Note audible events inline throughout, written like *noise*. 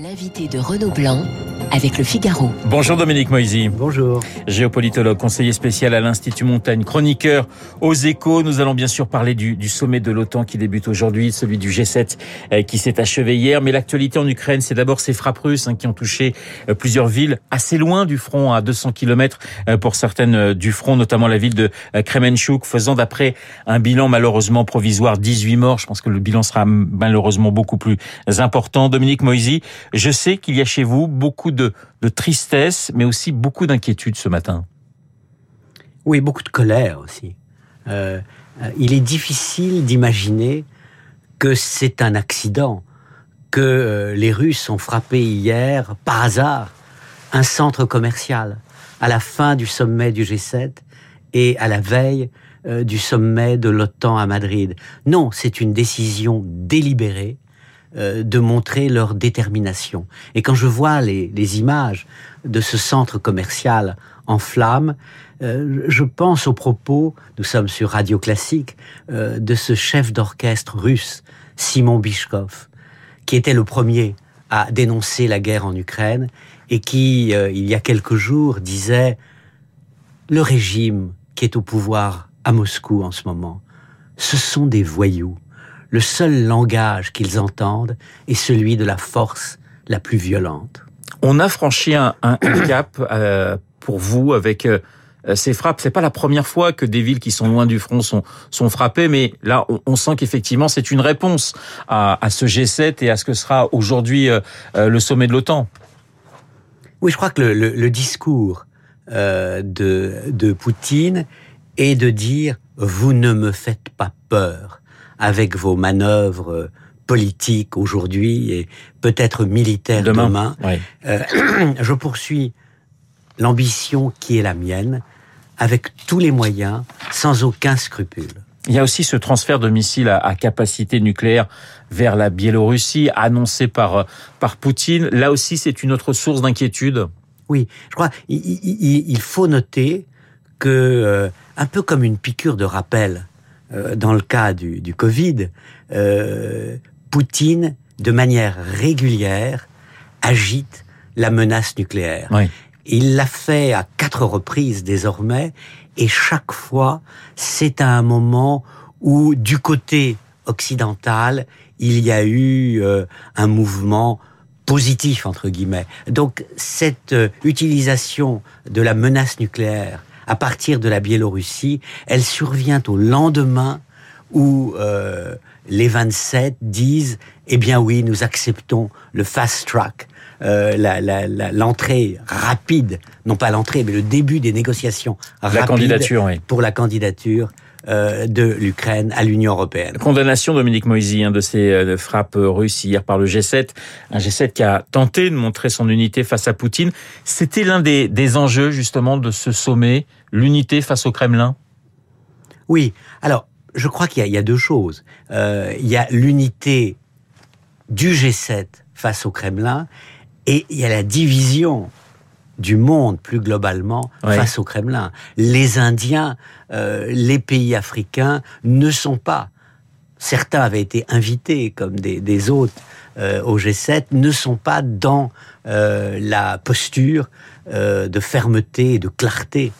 L'invité de Renaud Blanc avec le Figaro. Bonjour Dominique Moisy. Bonjour. Géopolitologue, conseiller spécial à l'Institut Montagne, chroniqueur aux échos. Nous allons bien sûr parler du, du sommet de l'OTAN qui débute aujourd'hui, celui du G7 euh, qui s'est achevé hier. Mais l'actualité en Ukraine, c'est d'abord ces frappes russes hein, qui ont touché euh, plusieurs villes assez loin du front, à 200 km euh, pour certaines du front, notamment la ville de Kremenchuk, faisant d'après un bilan malheureusement provisoire 18 morts. Je pense que le bilan sera malheureusement beaucoup plus important. Dominique Moisy, je sais qu'il y a chez vous beaucoup de, tristesse, mais aussi beaucoup d'inquiétude ce matin. Oui, beaucoup de colère aussi. Euh, euh, il est difficile d'imaginer que c'est un accident, que euh, les Russes ont frappé hier, par hasard, un centre commercial à la fin du sommet du G7 et à la veille du sommet de l'OTAN à Madrid. Non, c'est une décision délibérée euh, de montrer leur détermination. Et quand je vois les, images de ce centre commercial en flammes, euh, je pense aux propos, nous sommes sur Radio Classique, euh, de ce chef d'orchestre russe, Simon Bishkov, qui était le premier à dénoncer la guerre en Ukraine et qui, il y a quelques jours, disait le régime qui est au pouvoir à Moscou en ce moment, ce sont des voyous le seul langage qu'ils entendent est celui de la force la plus violente. On a franchi un, *coughs* cap euh, pour vous avec euh, ces frappes. C'est pas la première fois que des villes qui sont loin du front sont, sont frappées, mais là, on, sent qu'effectivement, c'est une réponse à, ce G7 et à ce que sera aujourd'hui euh, le sommet de l'OTAN. Oui, je crois que le, discours de, de Poutine est de dire vous ne me faites pas peur avec vos manœuvres politiques aujourd'hui et peut-être militaires demain. Euh, *clears throat* je poursuis l'ambition qui est la mienne avec tous les moyens, sans aucun scrupule. Il y a aussi ce transfert de missiles à, capacité nucléaire vers la Biélorussie, annoncé par, par Poutine. Là aussi, c'est une autre source d'inquiétude. Oui, je crois il, faut noter que, euh, un peu comme une piqûre de rappel, euh, dans le cas du, du Covid, euh, Poutine, de manière régulière, agite la menace nucléaire. Il l'a fait à quatre reprises désormais, et chaque fois, c'est à un moment où, du côté occidental, il y a eu euh, un mouvement positif entre guillemets. Donc cette utilisation de la menace nucléaire à partir de la Biélorussie, elle survient au lendemain où euh, les 27 disent eh bien oui, nous acceptons le fast track, euh, l'entrée rapide, non pas l'entrée, mais le début des négociations la candidature, oui. pour la candidature euh, de l'Ukraine à l'Union européenne. Condamnation, Dominique Moisy, hein, de ces euh, frappes russes hier par le G7. Un G7 qui a tenté de montrer son unité face à Poutine. C'était l'un des, des enjeux, justement, de ce sommet, l'unité face au Kremlin? Oui. Alors, je crois qu'il y, y, a deux choses. Euh, il y a l'unité du G7 face au Kremlin et il y a la division du monde plus globalement face au Kremlin. Les Indiens, euh, les pays africains ne sont pas, certains avaient été invités comme des, des hôtes euh, au G7, ne sont pas dans euh, la posture de fermeté et de clarté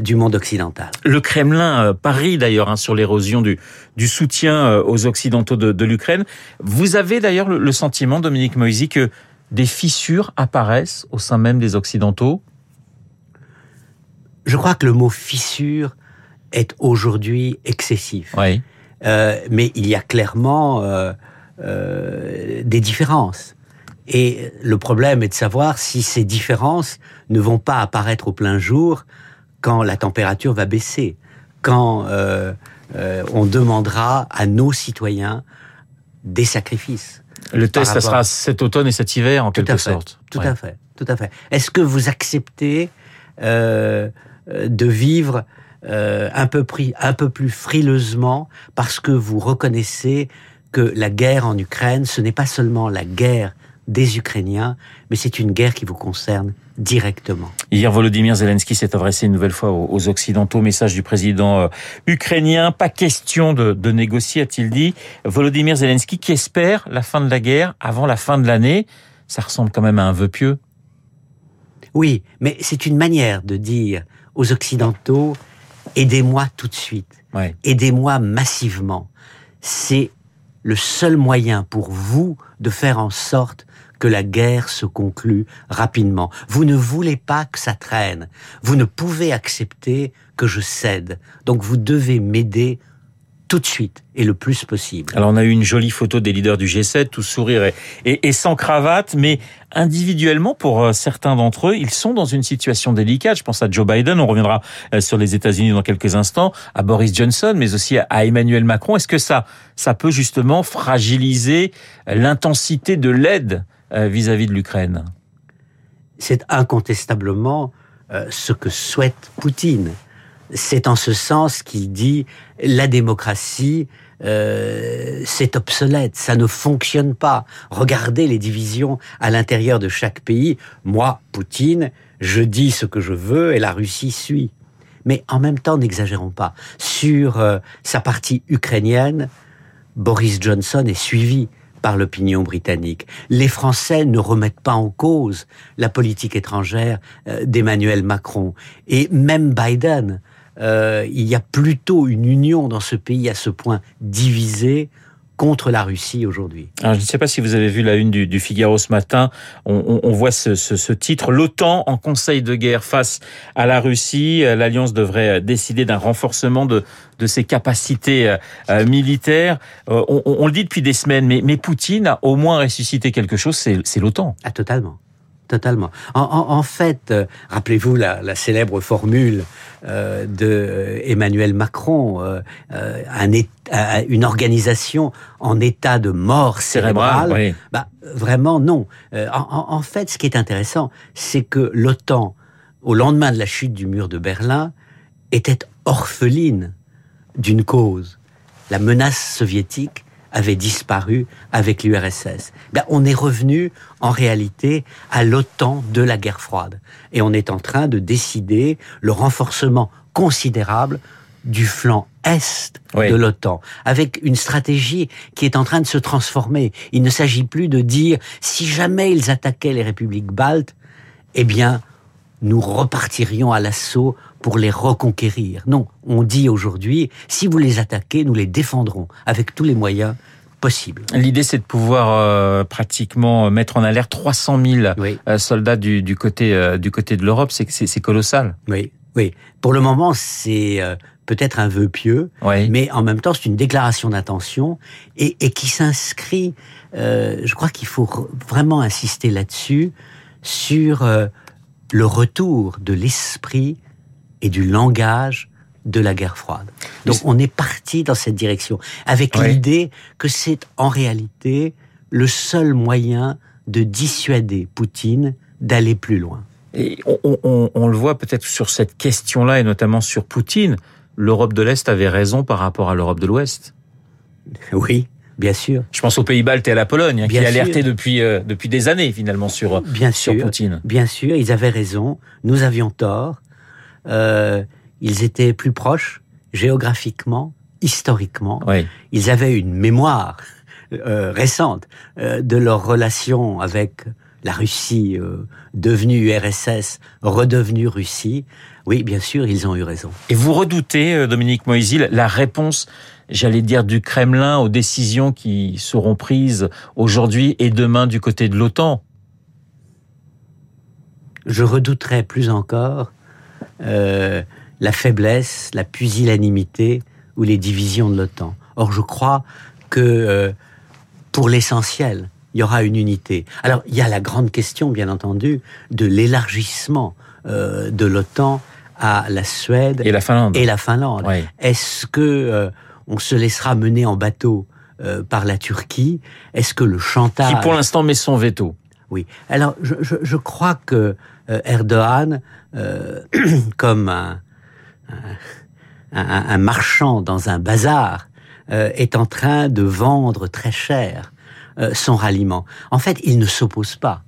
du monde occidental. Le Kremlin parie d'ailleurs hein, sur l'érosion du, du soutien aux Occidentaux de, de l'Ukraine. Vous avez d'ailleurs le, le, sentiment, Dominique Moisy, que des fissures apparaissent au sein même des Occidentaux? Je crois que le mot fissure est aujourd'hui excessif. Oui. Euh, mais il y a clairement euh, euh, des différences. Et le problème est de savoir si ces différences ne vont pas apparaître au plein jour quand la température va baisser, quand on demandera à nos citoyens des sacrifices. Le test, ça sera cet automne et cet hiver, en quelque sorte. Tout à fait, tout à fait. Est-ce que vous acceptez euh, de vivre euh, un, peu un peu plus frileusement parce que vous reconnaissez que la guerre en Ukraine, ce n'est pas seulement la guerre des Ukrainiens, mais c'est une guerre qui vous concerne directement. Hier, Volodymyr Zelensky s'est adressé une nouvelle fois aux Occidentaux. Message du président euh, ukrainien. Pas question de, de négocier, a-t-il dit. Volodymyr Zelensky qui espère la fin de la guerre avant la fin de l'année. ça ressemble quand même à un vœu pieux. Oui, mais c'est une manière de dire aux Occidentaux, aidez-moi tout de suite, aidez-moi massivement. C'est le seul moyen pour vous de faire en sorte que la guerre se conclue rapidement. Vous ne voulez pas que ça traîne. Vous ne pouvez accepter que je cède. Donc vous devez m'aider tout de suite et le plus possible. Alors on a eu une jolie photo des leaders du G7, tout sourire et, sans cravate, mais individuellement, pour euh, certains d'entre eux, ils sont dans une situation délicate. Je pense à Joe Biden, on reviendra euh, sur les États-Unis dans quelques instants, à Boris Johnson, mais aussi à Emmanuel Macron. Est-ce que ça, ça peut justement fragiliser l'intensité de l'aide euh, vis-à-vis de l'Ukraine? C'est incontestablement ce que souhaite Poutine c'est en ce sens qu'il dit la démocratie, euh, c'est obsolète, ça ne fonctionne pas. Regardez les divisions à l'intérieur de chaque pays. Moi, Poutine, je dis ce que je veux et la Russie suit. Mais en même temps, n'exagérons pas. Sur euh, sa partie ukrainienne, Boris Johnson est suivi par l'opinion britannique. Les Français ne remettent pas en cause la politique étrangère euh, d'Emmanuel Macron. Et même Biden euh, il y a plutôt une union dans ce pays à ce point divisé contre la Russie aujourd'hui. je ne sais pas si vous avez vu la une du, Figaro ce matin. On, voit ce, titre l'OTAN en conseil de guerre face à la Russie. Euh, L'alliance devrait euh, décider d'un renforcement de, ses capacités militaires. on, le dit depuis des semaines, mais, mais Poutine a au moins ressuscité quelque chose. C'est l'OTAN. Ah, totalement totalement. En, fait, euh, rappelez-vous la, célèbre formule euh, de euh, Emmanuel Macron, une organisation en état de mort cérébrale. bah, vraiment non. En, fait, ce qui est intéressant, c'est que l'OTAN, au lendemain de la chute du mur de Berlin, était orpheline d'une cause, la menace soviétique avait disparu avec l'URSS. Ben, on est revenu en réalité à l'OTAN de la guerre froide. Et on est en train de décider le renforcement considérable du flanc est de l'OTAN, avec une stratégie qui est en train de se transformer. Il ne s'agit plus de dire si jamais ils attaquaient les républiques baltes, eh bien, nous repartirions à l'assaut pour les reconquérir. Non, on dit aujourd'hui, si vous les attaquez, nous les défendrons avec tous les moyens possibles. L'idée, c'est de pouvoir euh, pratiquement mettre en alerte 300 000 euh, soldats du, côté, euh, du côté de l'Europe. C'est colossal. Oui, oui. Pour le moment, c'est peut-être un vœu pieux, mais en même temps, c'est une déclaration d'intention et, et, qui s'inscrit, je crois qu'il faut vraiment insister là-dessus, sur le retour de l'esprit et du langage de la guerre froide. Donc on est parti dans cette direction, avec l'idée que c'est en réalité le seul moyen de dissuader Poutine d'aller plus loin. Et on, le voit peut-être sur cette question-là, et notamment sur Poutine, l'Europe de l'Est avait raison par rapport à l'Europe de l'Ouest. Oui, Bien sûr. Je pense aux Pays-Baltes et à la Pologne, hein, qui alertaient depuis, euh, depuis des années, finalement, sur, bien sur Poutine. Bien sûr, ils avaient raison. Nous avions tort. Euh, ils étaient plus proches, géographiquement, historiquement. Ils avaient une mémoire euh, récente euh, de leur relation avec la Russie, euh, devenue URSS, redevenue Russie. Oui, bien sûr, ils ont eu raison. Et vous redoutez, Dominique Moïsil, la réponse j'allais dire, du Kremlin aux décisions qui seront prises aujourd'hui et demain du côté de l'OTAN? Je redouterais plus encore euh, la faiblesse, la pusillanimité ou les divisions de l'OTAN. Or, je crois que euh, pour l'essentiel, il y aura une unité. Alors, il y a la grande question, bien entendu, de l'élargissement euh, de l'OTAN à la Suède et la Finlande. Et la Finlande. Est-ce que on se laissera mener en bateau euh, par la Turquie? Est-ce que le chantage... Qui pour l'instant met son veto. Oui. Alors je, crois que euh, Erdogan, euh, *clears throat* comme un, un, marchand dans un bazar, est en train de vendre très cher son ralliement. En fait, il ne s'oppose pas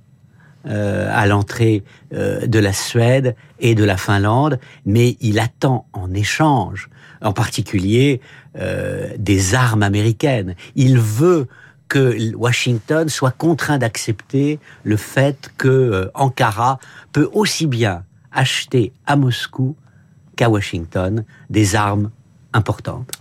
à l'entrée de la Suède et de la Finlande, mais il attend en échange en particulier euh, des armes américaines. Il veut que Washington soit contraint d'accepter le fait que euh, Ankara peut aussi bien acheter à Moscou qu'à Washington des armes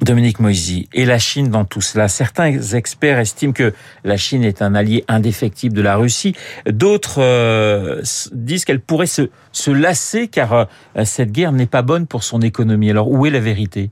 Dominique Moisy, et la Chine dans tout cela Certains experts estiment que la Chine est un allié indéfectible de la Russie. D'autres euh, disent qu'elle pourrait se, se lasser car euh, cette guerre n'est pas bonne pour son économie. Alors où est la vérité?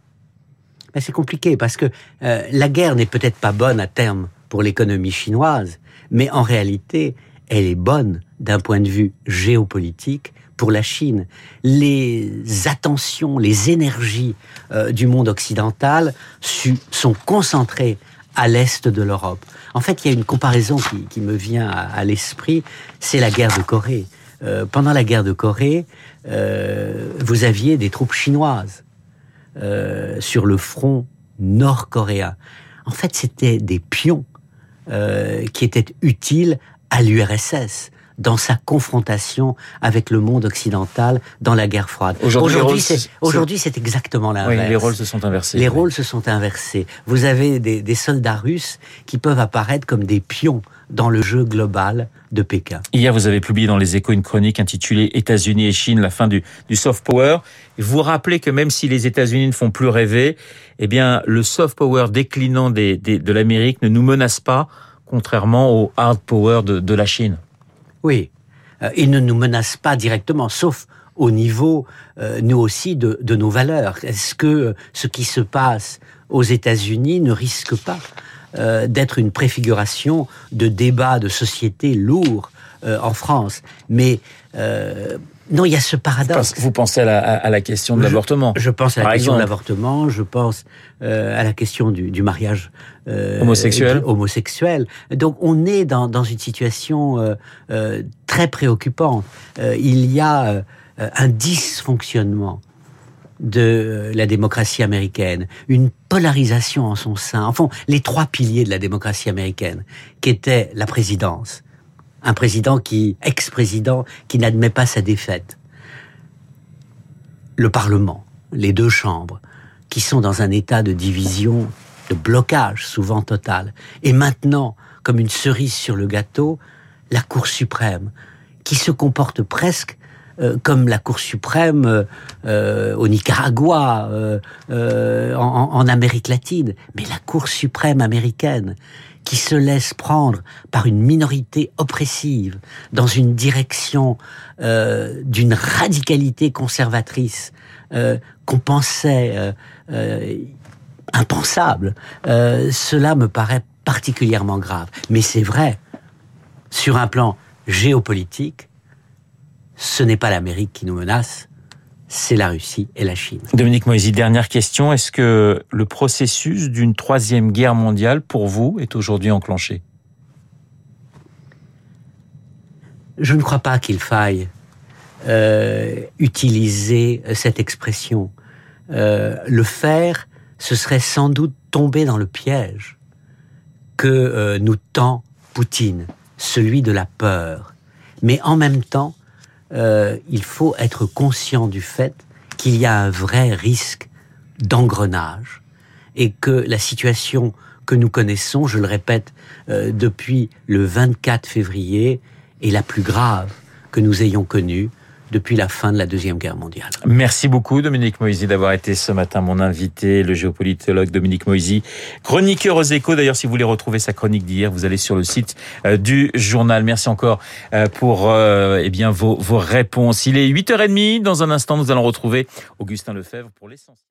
Ben, C'est compliqué parce que euh, la guerre n'est peut-être pas bonne à terme pour l'économie chinoise, mais en réalité, elle est bonne d'un point de vue géopolitique pour la Chine. Les attentions, les énergies euh, du monde occidental sont concentrées à l'est de l'Europe. En fait, il y a une comparaison qui, me vient à, l'esprit, c'est la guerre de Corée. Euh, pendant la guerre de Corée, euh, vous aviez des troupes chinoises sur le front nord-coréen. En fait, c'était des pions qui étaient utiles à l'URSS dans sa confrontation avec le monde occidental dans la guerre froide. Aujourd'hui, c'est aujourd'hui c'est exactement l'inverse. Oui, les rôles se sont inversés. Les rôles se sont inversés. Vous avez des, des, soldats russes qui peuvent apparaître comme des pions dans le jeu global de Pékin. Hier, vous avez publié dans les Échos une chronique intitulée États-Unis et Chine, la fin du, du soft power. Vous rappelez que même si les États-Unis ne font plus rêver, eh bien, le soft power déclinant des, des, de l'Amérique ne nous menace pas, contrairement au hard power de, de la Chine. Oui, euh, il ne nous menace pas directement, sauf au niveau, euh, nous aussi, de, nos valeurs. Est-ce que euh, ce qui se passe aux États-Unis ne risque pas d'être une préfiguration de débats de société lourds en France? Mais non, il y a ce paradoxe. Vous pensez à la, à la question de l'avortement je, pense à la question de l'avortement, je pense euh, à la question du, du mariage euh, homosexuel. homosexuel. Donc on est dans, dans une situation euh, euh très préoccupante. Euh, il y a un dysfonctionnement de la démocratie américaine, une polarisation en son sein. Enfin, les trois piliers de la démocratie américaine, qui étaient la présidence, un président qui, ex-président, qui n'admet pas sa défaite. Le Parlement, les deux chambres, qui sont dans un état de division, de blocage souvent total. Et maintenant, comme une cerise sur le gâteau, la Cour suprême, qui se comporte presque euh, comme la Cour suprême euh, euh, au Nicaragua, en, en Amérique latine, mais la Cour suprême américaine, qui se laisse prendre par une minorité oppressive dans une direction euh, d'une radicalité conservatrice euh, qu'on pensait euh, impensable, cela me paraît particulièrement grave. Mais c'est vrai, sur un plan géopolitique, ce n'est pas l'Amérique qui nous menace, c'est la Russie et la Chine. Dominique Moisy, dernière question. Est-ce que le processus d'une troisième guerre mondiale, pour vous, est aujourd'hui enclenché? Je ne crois pas qu'il faille euh, utiliser cette expression. Euh, le faire, ce serait sans doute tomber dans le piège que euh, nous tend Poutine, celui de la peur. Mais en même temps, euh, il faut être conscient du fait qu'il y a un vrai risque d'engrenage et que la situation que nous connaissons, je le répète, euh, depuis le 24 février, est la plus grave que nous ayons connue depuis la fin de la Deuxième Guerre mondiale. Merci beaucoup Dominique Moisy d'avoir été ce matin mon invité, le géopolitologue Dominique Moisy, chroniqueur aux échos. D'ailleurs, si vous voulez retrouver sa chronique d'hier, vous allez sur le site euh, du journal. Merci encore euh, pour euh, eh bien vos, vos réponses. Il est 8h30. Dans un instant, nous allons retrouver Augustin Lefebvre pour l'essentiel.